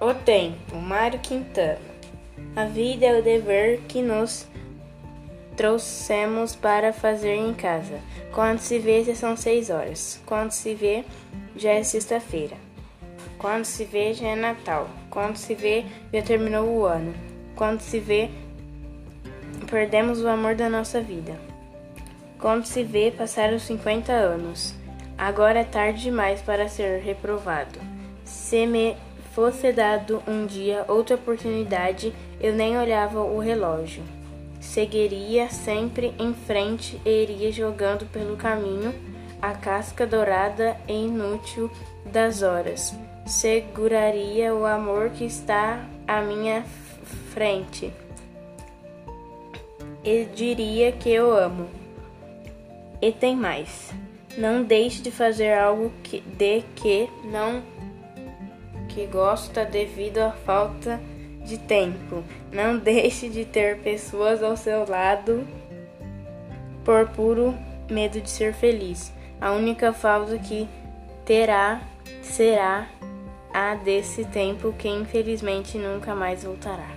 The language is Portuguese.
O tempo, Mário Quintana. A vida é o dever que nos trouxemos para fazer em casa. Quando se vê, já são seis horas. Quando se vê, já é sexta-feira. Quando se vê, já é Natal. Quando se vê, já terminou o ano. Quando se vê, perdemos o amor da nossa vida. Quando se vê, passaram 50 anos. Agora é tarde demais para ser reprovado. Se me fosse dado um dia outra oportunidade, eu nem olhava o relógio. Seguiria sempre em frente e iria jogando pelo caminho a casca dourada e inútil das horas. Seguraria o amor que está à minha frente e diria que eu amo. E tem mais. Não deixe de fazer algo que, de que não que gosta devido à falta de tempo. Não deixe de ter pessoas ao seu lado por puro medo de ser feliz. A única falta que terá será a desse tempo que infelizmente nunca mais voltará.